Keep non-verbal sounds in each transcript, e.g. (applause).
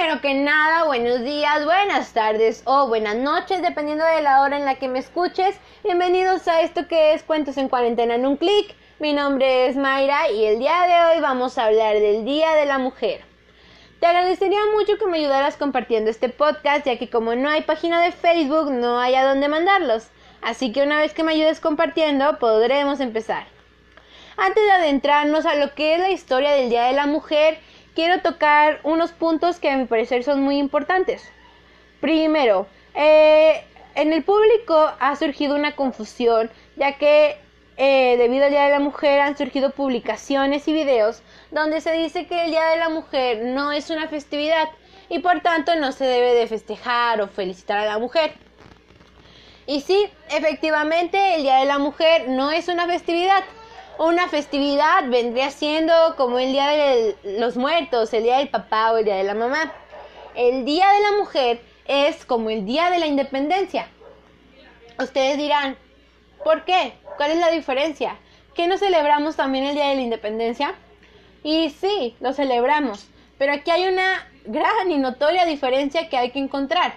Primero que nada, buenos días, buenas tardes o buenas noches, dependiendo de la hora en la que me escuches. Bienvenidos a esto que es Cuentos en Cuarentena en un clic. Mi nombre es Mayra y el día de hoy vamos a hablar del Día de la Mujer. Te agradecería mucho que me ayudaras compartiendo este podcast, ya que como no hay página de Facebook, no hay a dónde mandarlos. Así que una vez que me ayudes compartiendo, podremos empezar. Antes de adentrarnos a lo que es la historia del Día de la Mujer, quiero tocar unos puntos que a mi parecer son muy importantes. Primero, eh, en el público ha surgido una confusión, ya que eh, debido al Día de la Mujer han surgido publicaciones y videos donde se dice que el Día de la Mujer no es una festividad y por tanto no se debe de festejar o felicitar a la mujer. Y sí, efectivamente, el Día de la Mujer no es una festividad, una festividad vendría siendo como el Día de los Muertos, el Día del Papá o el Día de la Mamá. El Día de la Mujer es como el Día de la Independencia. Ustedes dirán, ¿por qué? ¿Cuál es la diferencia? ¿Que no celebramos también el Día de la Independencia? Y sí, lo celebramos, pero aquí hay una gran y notoria diferencia que hay que encontrar.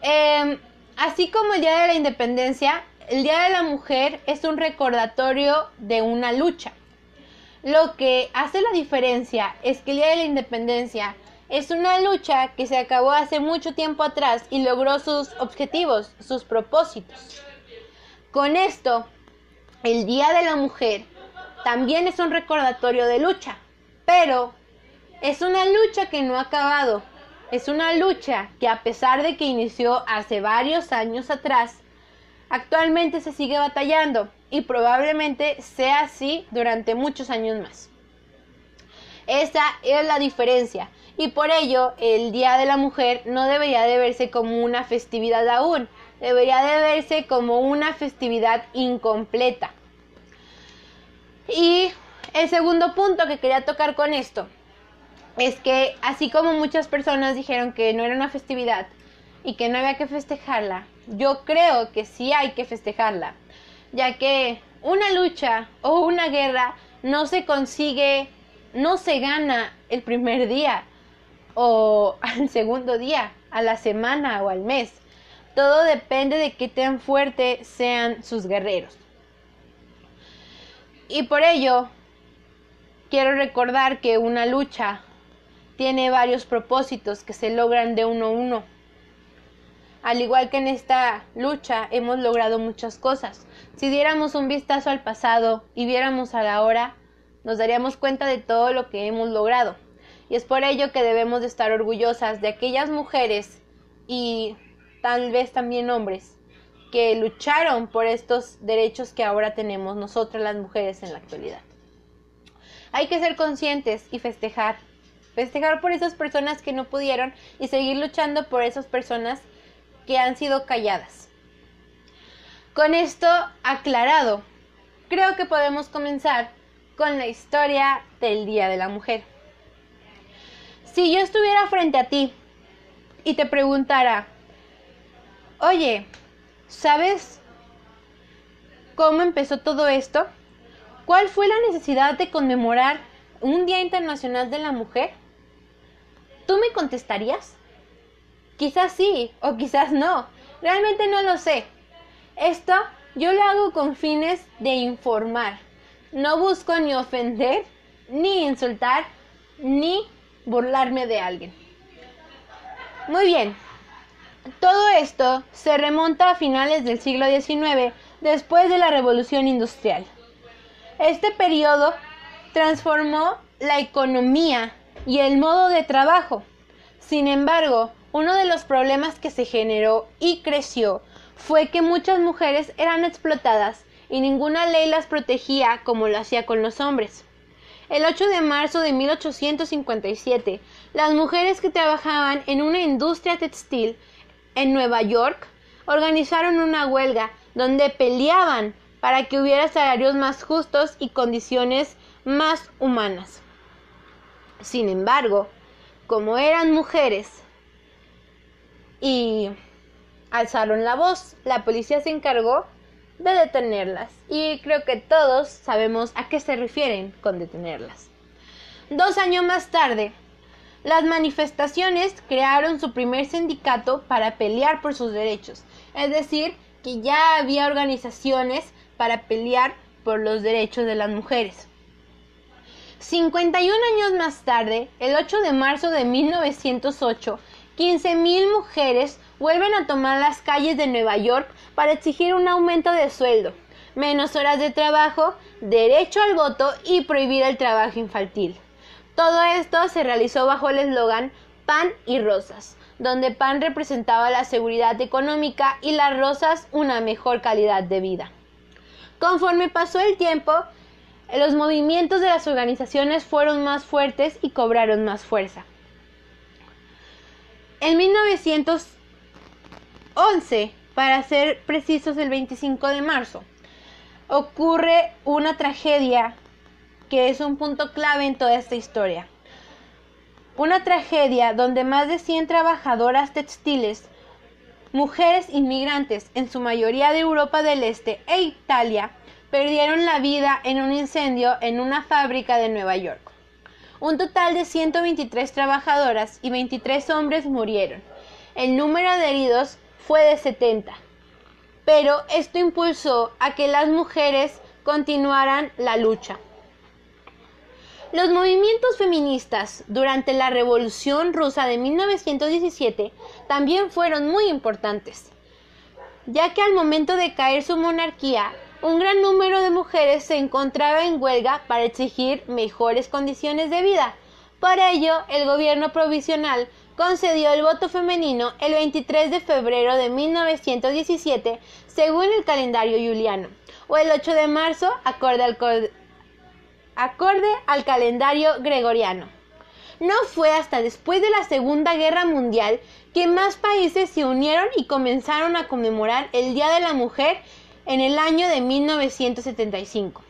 Eh, así como el Día de la Independencia, el Día de la Mujer es un recordatorio de una lucha. Lo que hace la diferencia es que el Día de la Independencia es una lucha que se acabó hace mucho tiempo atrás y logró sus objetivos, sus propósitos. Con esto, el Día de la Mujer también es un recordatorio de lucha, pero es una lucha que no ha acabado. Es una lucha que a pesar de que inició hace varios años atrás, Actualmente se sigue batallando y probablemente sea así durante muchos años más. Esa es la diferencia y por ello el Día de la Mujer no debería de verse como una festividad aún, debería de verse como una festividad incompleta. Y el segundo punto que quería tocar con esto es que así como muchas personas dijeron que no era una festividad y que no había que festejarla, yo creo que sí hay que festejarla, ya que una lucha o una guerra no se consigue, no se gana el primer día o (laughs) al segundo día, a la semana o al mes. Todo depende de qué tan fuerte sean sus guerreros. Y por ello, quiero recordar que una lucha tiene varios propósitos que se logran de uno a uno. Al igual que en esta lucha hemos logrado muchas cosas. Si diéramos un vistazo al pasado y viéramos a la hora, nos daríamos cuenta de todo lo que hemos logrado. Y es por ello que debemos de estar orgullosas de aquellas mujeres y tal vez también hombres que lucharon por estos derechos que ahora tenemos nosotras las mujeres en la actualidad. Hay que ser conscientes y festejar. Festejar por esas personas que no pudieron y seguir luchando por esas personas que han sido calladas. Con esto aclarado, creo que podemos comenzar con la historia del Día de la Mujer. Si yo estuviera frente a ti y te preguntara, oye, ¿sabes cómo empezó todo esto? ¿Cuál fue la necesidad de conmemorar un Día Internacional de la Mujer? ¿Tú me contestarías? Quizás sí o quizás no. Realmente no lo sé. Esto yo lo hago con fines de informar. No busco ni ofender, ni insultar, ni burlarme de alguien. Muy bien. Todo esto se remonta a finales del siglo XIX, después de la Revolución Industrial. Este periodo transformó la economía y el modo de trabajo. Sin embargo, uno de los problemas que se generó y creció fue que muchas mujeres eran explotadas y ninguna ley las protegía como lo hacía con los hombres. El 8 de marzo de 1857, las mujeres que trabajaban en una industria textil en Nueva York organizaron una huelga donde peleaban para que hubiera salarios más justos y condiciones más humanas. Sin embargo, como eran mujeres, y alzaron la voz. La policía se encargó de detenerlas y creo que todos sabemos a qué se refieren con detenerlas. Dos años más tarde, Las manifestaciones crearon su primer sindicato para pelear por sus derechos, es decir, que ya había organizaciones para pelear por los derechos de las mujeres. 51 años más tarde, el 8 de marzo de 1908, 15.000 mujeres vuelven a tomar las calles de Nueva York para exigir un aumento de sueldo, menos horas de trabajo, derecho al voto y prohibir el trabajo infantil. Todo esto se realizó bajo el eslogan Pan y Rosas, donde pan representaba la seguridad económica y las rosas una mejor calidad de vida. Conforme pasó el tiempo, los movimientos de las organizaciones fueron más fuertes y cobraron más fuerza. En 1911, para ser precisos el 25 de marzo, ocurre una tragedia que es un punto clave en toda esta historia. Una tragedia donde más de 100 trabajadoras textiles, mujeres inmigrantes, en su mayoría de Europa del Este e Italia, perdieron la vida en un incendio en una fábrica de Nueva York. Un total de 123 trabajadoras y 23 hombres murieron. El número de heridos fue de 70. Pero esto impulsó a que las mujeres continuaran la lucha. Los movimientos feministas durante la Revolución Rusa de 1917 también fueron muy importantes, ya que al momento de caer su monarquía, un gran número de mujeres se encontraba en huelga para exigir mejores condiciones de vida. Por ello, el gobierno provisional concedió el voto femenino el 23 de febrero de 1917 según el calendario juliano, o el 8 de marzo acorde al, calendario gregoriano. No fue hasta después de la Segunda Guerra Mundial que más países se unieron y comenzaron a conmemorar el Día de la Mujer en el año de 1975.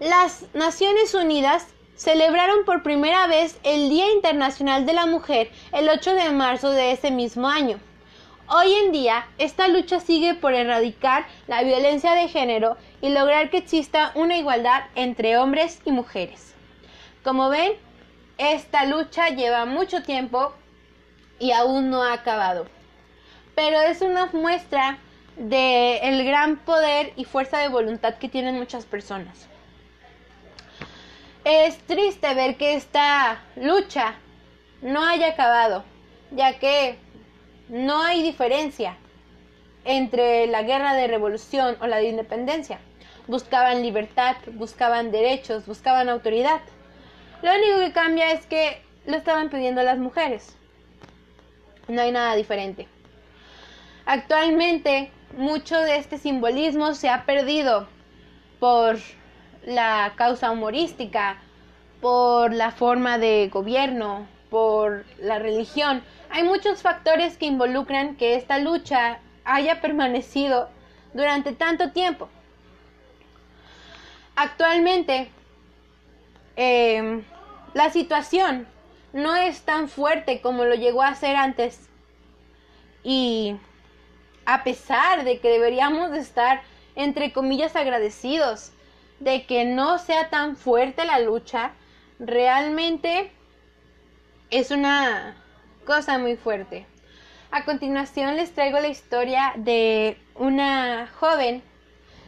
Las Naciones Unidas celebraron por primera vez el Día Internacional de la Mujer el 8 de marzo de ese mismo año. Hoy en día, esta lucha sigue por erradicar la violencia de género y lograr que exista una igualdad entre hombres y mujeres. Como ven, esta lucha lleva mucho tiempo y aún no ha acabado. Pero es una muestra del el gran poder y fuerza de voluntad que tienen muchas personas. Es triste ver que esta lucha no haya acabado, ya que no hay diferencia entre la guerra de revolución o la de independencia. Buscaban libertad, buscaban derechos, buscaban autoridad. Lo único que cambia es que lo estaban pidiendo las mujeres. No hay nada diferente. Actualmente mucho de este simbolismo se ha perdido por la causa humorística, por la forma de gobierno, por la religión. Hay muchos factores que involucran que esta lucha haya permanecido durante tanto tiempo. Actualmente, em, la situación no es tan fuerte como lo llegó a ser antes. Y a pesar de que deberíamos de estar, entre comillas, agradecidos de que no sea tan fuerte la lucha, realmente es una cosa muy fuerte. A continuación les traigo la historia de una joven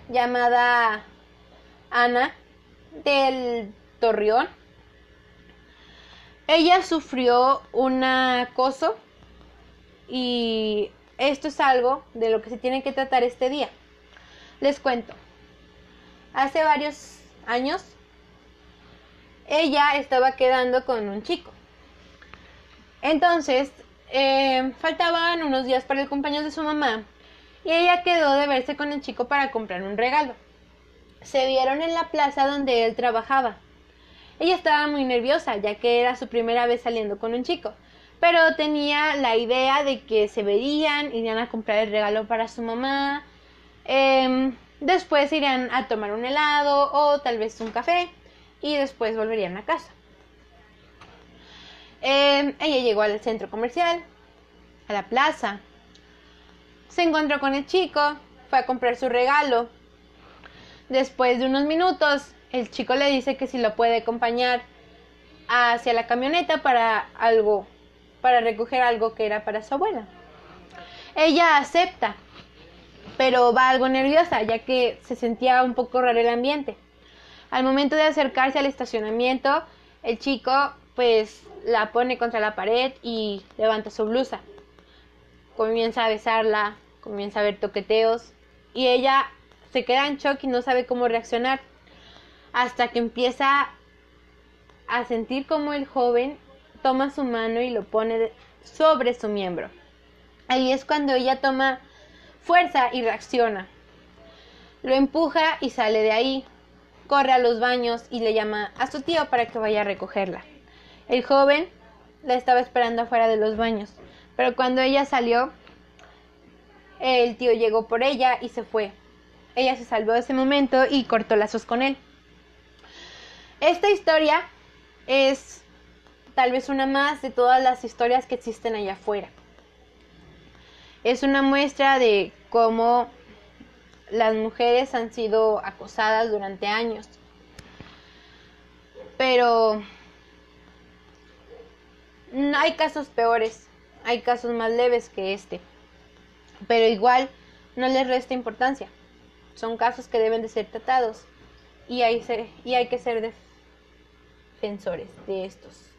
llamada Ana del Torreón. Ella sufrió un acoso y esto es algo de lo que se tiene que tratar este día. Les cuento. Hace varios años ella estaba quedando con un chico. Entonces, eh, faltaban unos días para el cumpleaños de su mamá y ella quedó de verse con el chico para comprar un regalo. Se vieron en la plaza donde él trabajaba. Ella estaba muy nerviosa ya que era su primera vez saliendo con un chico, pero tenía la idea de que se verían, irían a comprar el regalo para su mamá, em, después irían a tomar un helado o tal vez un café y después volverían a casa. Em, ella llegó al centro comercial, a la plaza, se encontró con el chico, fue a comprar su regalo. Después de unos minutos, el chico le dice que si lo puede acompañar hacia la camioneta para algo, para recoger algo que era para su abuela. Ella acepta, pero va algo nerviosa ya que se sentía un poco raro el ambiente. Al momento de acercarse al estacionamiento, el chico pues la pone contra la pared y levanta su blusa. Comienza a besarla, comienza a ver toqueteos y ella se queda en shock y no sabe cómo reaccionar hasta que empieza a sentir como el joven toma su mano y lo pone sobre su miembro. Ahí es cuando ella toma fuerza y reacciona. Lo empuja y sale de ahí. Corre a los baños y le llama a su tío para que vaya a recogerla. El joven la estaba esperando afuera de los baños, pero cuando ella salió, el tío llegó por ella y se fue. Ella se salvó de ese momento y cortó lazos con él. Esta historia es tal vez una más de todas las historias que existen allá afuera. Es una muestra de cómo las mujeres han sido acosadas durante años. Pero hay casos peores, hay casos más leves que este. Pero igual no les resta importancia. Son casos que deben de ser tratados y hay, y hay que ser defensores de estos.